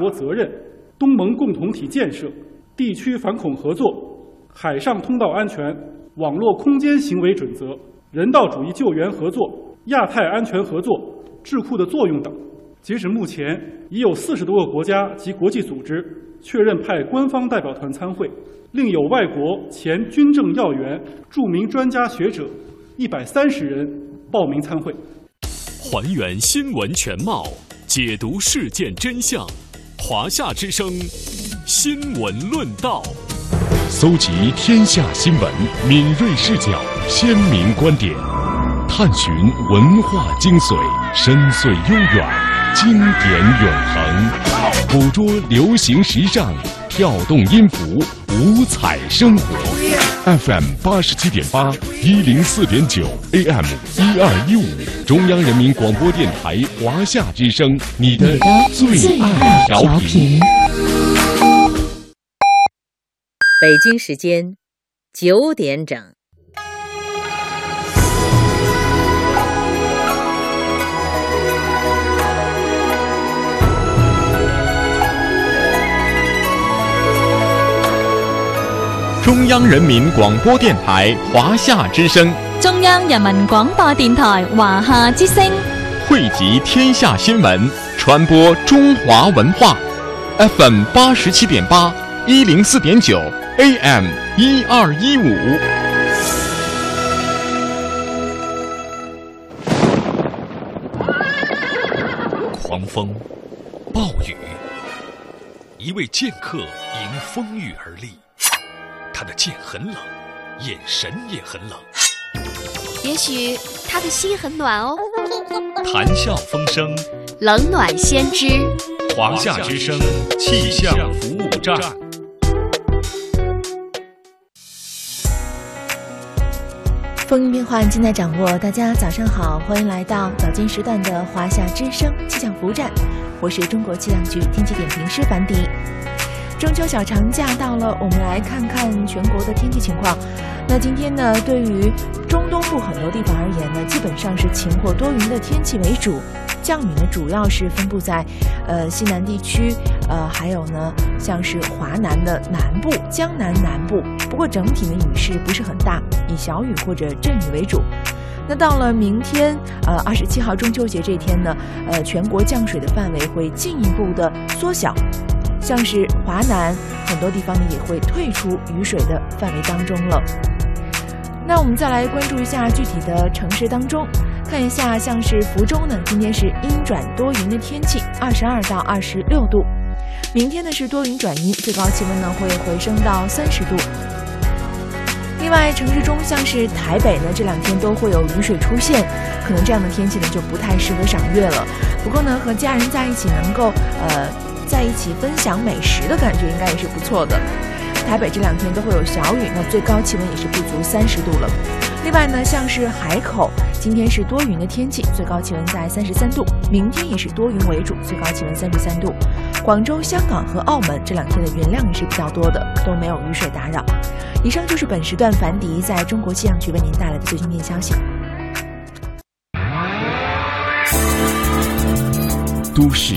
国责任、东盟共同体建设、地区反恐合作、海上通道安全、网络空间行为准则、人道主义救援合作、亚太安全合作、智库的作用等。截止目前，已有四十多个国家及国际组织确认派官方代表团参会，另有外国前军政要员、著名专家学者一百三十人报名参会。还原新闻全貌，解读事件真相。华夏之声，新闻论道，搜集天下新闻，敏锐视角，鲜明观点，探寻文化精髓，深邃悠远。经典永恒，捕捉流行时尚，跳动音符，五彩生活。FM 八十七点八，一零四点九，AM 一二一五，中央人民广播电台华夏之声，你的最爱调频。北京时间九点整。中央人民广播电台华夏之声，中央人民广播电台华夏之声，汇集天下新闻，传播中华文化。FM 八十七点八，一零四点九，AM 一二一五。狂风，暴雨，一位剑客迎风雨而立。他的剑很冷，眼神也很冷。也许他的心很暖哦。谈笑风生，冷暖先知。华夏之声气象服务站。风云变幻，尽在掌握。大家早上好，欢迎来到早间时段的华夏之声气象服务站。我是中国气象局天气点评师樊迪。中秋小长假到了，我们来看看全国的天气情况。那今天呢，对于中东部很多地方而言呢，基本上是晴或多云的天气为主，降雨呢主要是分布在呃西南地区，呃还有呢像是华南的南部、江南南部。不过整体的雨势不是很大，以小雨或者阵雨为主。那到了明天，呃二十七号中秋节这天呢，呃全国降水的范围会进一步的缩小。像是华南很多地方呢也会退出雨水的范围当中了。那我们再来关注一下具体的城市当中，看一下像是福州呢，今天是阴转多云的天气，二十二到二十六度。明天呢是多云转阴，最高气温呢会回升到三十度。另外，城市中像是台北呢，这两天都会有雨水出现，可能这样的天气呢就不太适合赏月了。不过呢，和家人在一起能够呃。在一起分享美食的感觉应该也是不错的。台北这两天都会有小雨，那最高气温也是不足三十度了。另外呢，像是海口，今天是多云的天气，最高气温在三十三度；明天也是多云为主，最高气温三十三度。广州、香港和澳门这两天的云量也是比较多的，都没有雨水打扰。以上就是本时段樊迪在中国气象局为您带来的最新天气消息。都市。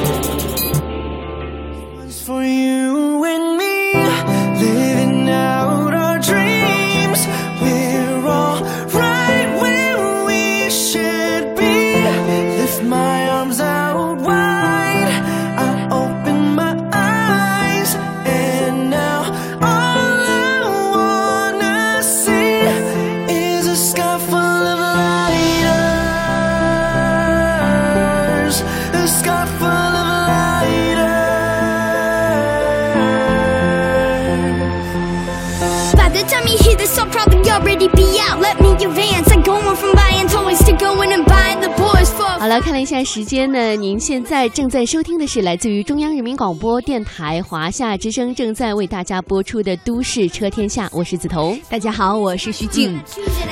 了，看了一下时间呢，您现在正在收听的是来自于中央人民广播电台华夏之声正在为大家播出的《都市车天下》，我是梓潼。大家好，我是徐静。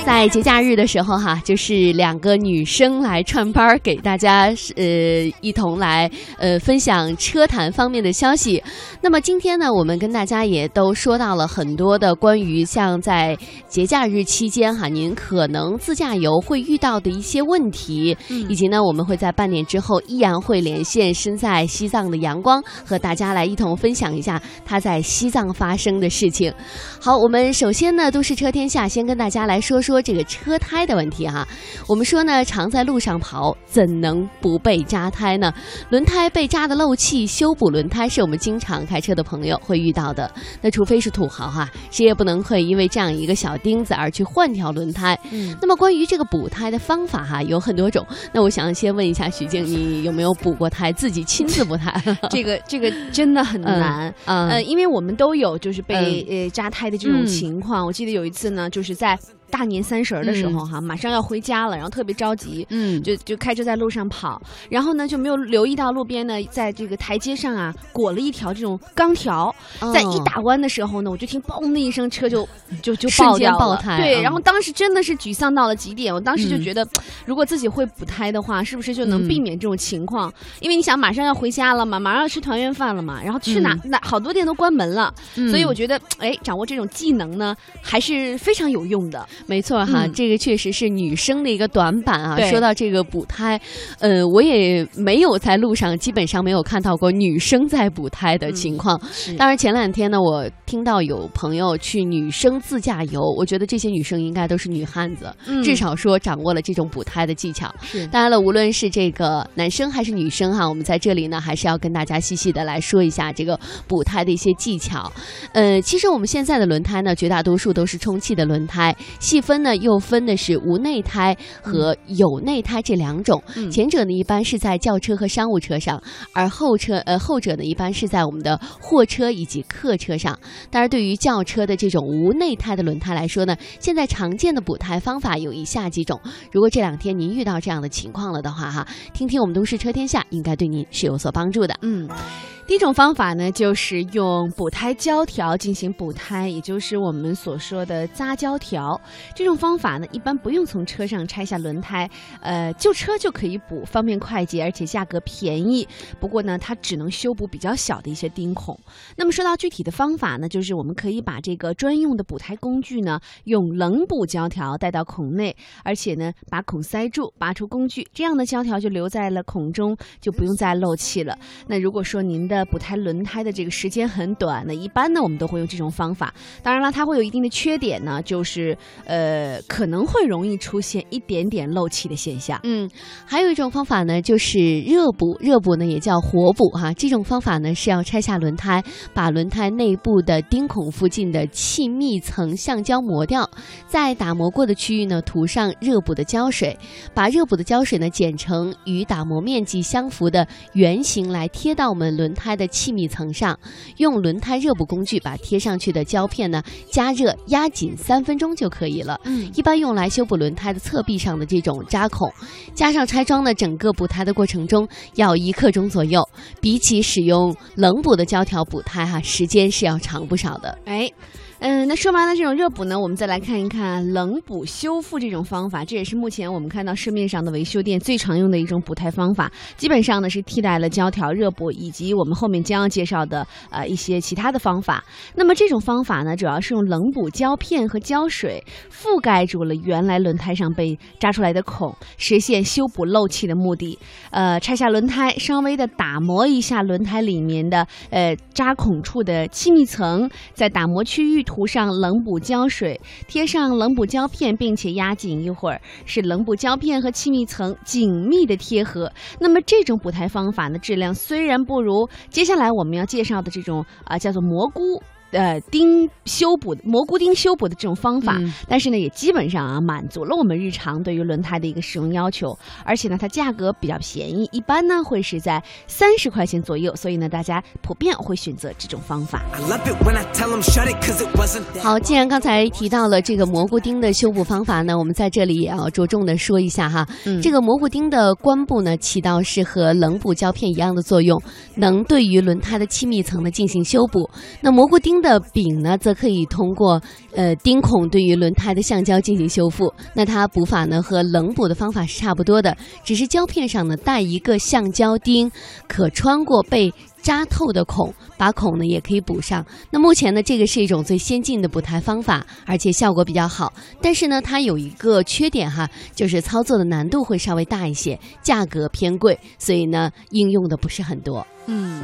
在节假日的时候哈，就是两个女生来串班儿，给大家呃一同来呃分享车坛方面的消息。那么今天呢，我们跟大家也都说到了很多的关于像在节假日期间哈，您可能自驾游会遇到的一些问题，以及呢，我我们会在半年之后依然会连线身在西藏的阳光，和大家来一同分享一下他在西藏发生的事情。好，我们首先呢，都市车天下先跟大家来说说这个车胎的问题哈。我们说呢，常在路上跑，怎能不被扎胎呢？轮胎被扎的漏气，修补轮胎是我们经常开车的朋友会遇到的。那除非是土豪哈，谁也不能会因为这样一个小钉子而去换条轮胎。嗯，那么关于这个补胎的方法哈，有很多种。那我想先问一下徐静，你有没有补过胎？自己亲自补胎？这个这个真的很难。呃，因为我们都有就是被呃扎胎的这种情况。我记得有一次呢，就是在。大年三十的时候哈，马上要回家了，然后特别着急，嗯，就就开车在路上跑，然后呢就没有留意到路边呢，在这个台阶上啊裹了一条这种钢条，在一打弯的时候呢，我就听嘣的一声，车就 就就爆掉了，对，然后当时真的是沮丧到了极点，我当时就觉得，如果自己会补胎的话，是不是就能避免这种情况？因为你想马上要回家了嘛，马上要吃团圆饭了嘛，然后去哪哪好多店都关门了，所以我觉得，哎，掌握这种技能呢，还是非常有用的。没错哈，这个确实是女生的一个短板啊。说到这个补胎，呃，我也没有在路上基本上没有看到过女生在补胎的情况。当然前两天呢，我听到有朋友去女生自驾游，我觉得这些女生应该都是女汉子，至少说掌握了这种补胎的技巧。当然了，无论是这个男生还是女生哈，我们在这里呢，还是要跟大家细细的来说一下这个补胎的一些技巧。呃，其实我们现在的轮胎呢，绝大多数都是充气的轮胎。细分呢，又分的是无内胎和有内胎这两种。前者呢，一般是在轿车和商务车上，而后车呃后者呢，一般是在我们的货车以及客车上。当然，对于轿车的这种无内胎的轮胎来说呢，现在常见的补胎方法有以下几种。如果这两天您遇到这样的情况了的话，哈，听听我们都市车天下，应该对您是有所帮助的。嗯。第一种方法呢，就是用补胎胶条进行补胎，也就是我们所说的扎胶条。这种方法呢，一般不用从车上拆下轮胎，呃，旧车就可以补，方便快捷，而且价格便宜。不过呢，它只能修补比较小的一些钉孔。那么说到具体的方法呢，就是我们可以把这个专用的补胎工具呢，用冷补胶条带到孔内，而且呢，把孔塞住，拔出工具，这样的胶条就留在了孔中，就不用再漏气了。那如果说您的补胎轮胎的这个时间很短，那一般呢，我们都会用这种方法。当然了，它会有一定的缺点呢，就是呃，可能会容易出现一点点漏气的现象。嗯，还有一种方法呢，就是热补。热补呢也叫活补哈。这种方法呢是要拆下轮胎，把轮胎内部的钉孔附近的气密层橡胶磨掉，在打磨过的区域呢涂上热补的胶水，把热补的胶水呢剪成与打磨面积相符的圆形来贴到我们轮胎胎。的气密层上，用轮胎热补工具把贴上去的胶片呢加热压紧三分钟就可以了。嗯，一般用来修补轮胎的侧壁上的这种扎孔。加上拆装呢整个补胎的过程中要一刻钟左右，比起使用冷补的胶条补胎哈，时间是要长不少的。哎。嗯，那说完了这种热补呢，我们再来看一看冷补修复这种方法。这也是目前我们看到市面上的维修店最常用的一种补胎方法。基本上呢是替代了胶条热补以及我们后面将要介绍的呃一些其他的方法。那么这种方法呢，主要是用冷补胶片和胶水覆盖住了原来轮胎上被扎出来的孔，实现修补漏气的目的。呃，拆下轮胎，稍微的打磨一下轮胎里面的呃扎孔处的气密层，在打磨区域。涂上冷补胶水，贴上冷补胶片，并且压紧一会儿，使冷补胶片和气密层紧密的贴合。那么这种补胎方法呢，质量虽然不如接下来我们要介绍的这种啊叫做蘑菇。呃，钉修补蘑菇钉修补的这种方法，嗯但是呢，也基本上啊满足了我们日常对于轮胎的一个使用要求，而且呢，它价格比较便宜，一般呢会是在三十块钱左右，所以呢，大家普遍会选择这种方法。好，既然刚才提到了这个蘑菇钉的修补方法呢，我们在这里也要着重的说一下哈。嗯这个蘑菇钉的关部呢，起到是和冷补胶片一样的作用，能对于轮胎的气密层呢进行修补。那蘑菇钉的柄呢，则可以通过呃钉孔对于轮胎的橡胶进行修复。那它补法呢和冷补的方法是差不多的，只是胶片上呢带一个橡胶钉，可穿过被扎透的孔，把孔呢也可以补上。那目前呢，这个是一种最先进的补胎方法，而且效果比较好。但是呢，它有一个缺点哈，就是操作的难度会稍微大一些，价格偏贵，所以呢，应用的不是很多。嗯。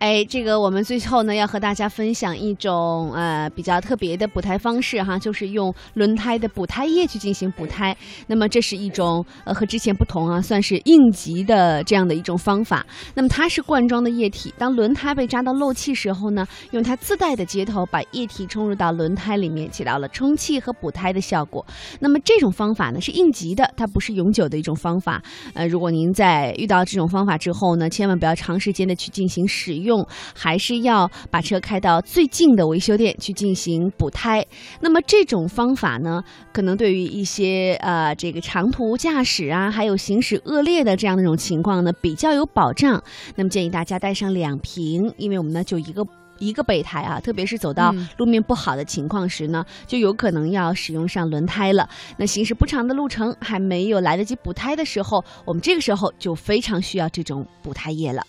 哎，这个我们最后呢要和大家分享一种呃比较特别的补胎方式哈，就是用轮胎的补胎液去进行补胎。那么这是一种呃和之前不同啊，算是应急的这样的一种方法。那么它是罐装的液体，当轮胎被扎到漏气时候呢，用它自带的接头把液体冲入到轮胎里面，起到了充气和补胎的效果。那么这种方法呢是应急的，它不是永久的一种方法。呃，如果您在遇到这种方法之后呢，千万不要长时间的去进行使用。用还是要把车开到最近的维修店去进行补胎。那么这种方法呢，可能对于一些呃这个长途驾驶啊，还有行驶恶劣的这样的一种情况呢，比较有保障。那么建议大家带上两瓶，因为我们呢就一个。一个备胎啊，特别是走到路面不好的情况时呢，就有可能要使用上轮胎了。那行驶不长的路程还没有来得及补胎的时候，我们这个时候就非常需要这种补胎液了。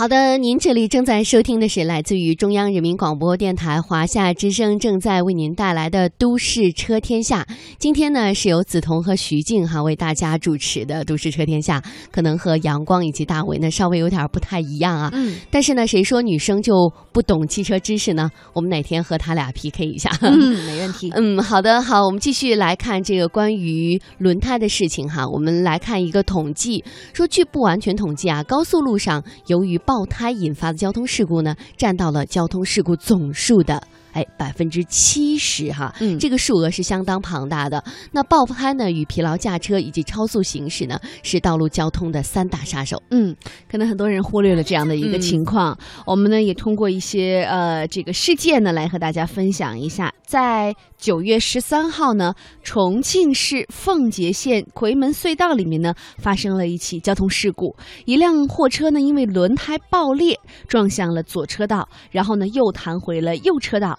好的，您这里正在收听的是来自于中央人民广播电台华夏之声正在为您带来的《都市车天下》。今天呢，是由梓潼和徐静哈为大家主持的《都市车天下》，可能和阳光以及大为呢稍微有点不太一样啊。嗯。但是呢，谁说女生就不懂汽车知识呢？我们哪天和他俩 PK 一下？嗯，没问题。嗯，好的，好，我们继续来看这个关于轮胎的事情哈。我们来看一个统计，说据不完全统计啊，高速路上由于爆胎引发的交通事故呢，占到了交通事故总数的哎百分之七十哈，嗯，这个数额是相当庞大的。那爆胎呢，与疲劳驾车以及超速行驶呢，是道路交通的三大杀手。嗯，可能很多人忽略了这样的一个情况。嗯、我们呢也通过一些呃这个事件呢来和大家分享一下，在九月十三号呢，重庆市奉节县夔门隧道里面呢发生了一起交通事故，一辆货车呢因为轮胎爆裂撞向了左车道，然后呢又弹回了右车道。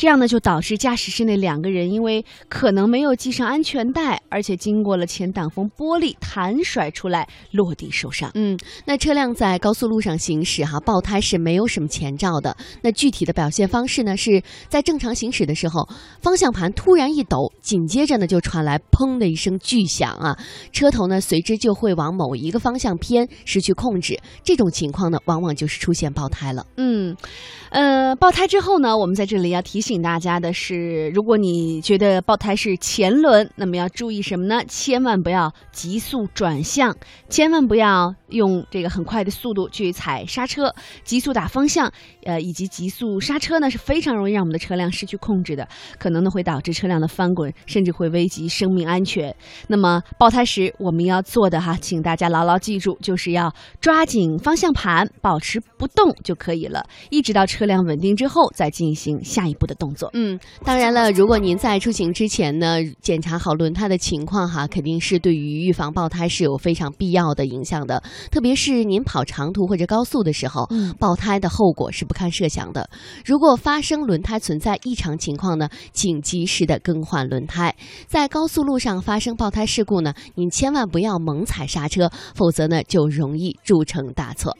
这样呢，就导致驾驶室内两个人因为可能没有系上安全带，而且经过了前挡风玻璃弹甩出来，落地受伤。嗯，那车辆在高速路上行驶哈，爆胎是没有什么前兆的。那具体的表现方式呢，是在正常行驶的时候，方向盘突然一抖，紧接着呢就传来砰的一声巨响啊，车头呢随之就会往某一个方向偏，失去控制。这种情况呢，往往就是出现爆胎了。嗯，呃，爆胎之后呢，我们在这里要提醒。醒大家的是，如果你觉得爆胎是前轮，那么要注意什么呢？千万不要急速转向，千万不要用这个很快的速度去踩刹车、急速打方向，呃，以及急速刹车呢是非常容易让我们的车辆失去控制的，可能呢会导致车辆的翻滚，甚至会危及生命安全。那么爆胎时我们要做的哈，请大家牢牢记住，就是要抓紧方向盘，保持不动就可以了，一直到车辆稳定之后再进行下一步的。动作，嗯，当然了，如果您在出行之前呢，检查好轮胎的情况哈，肯定是对于预防爆胎是有非常必要的影响的。特别是您跑长途或者高速的时候，嗯，爆胎的后果是不堪设想的。如果发生轮胎存在异常情况呢，请及时的更换轮胎。在高速路上发生爆胎事故呢，您千万不要猛踩刹车，否则呢就容易铸成大错。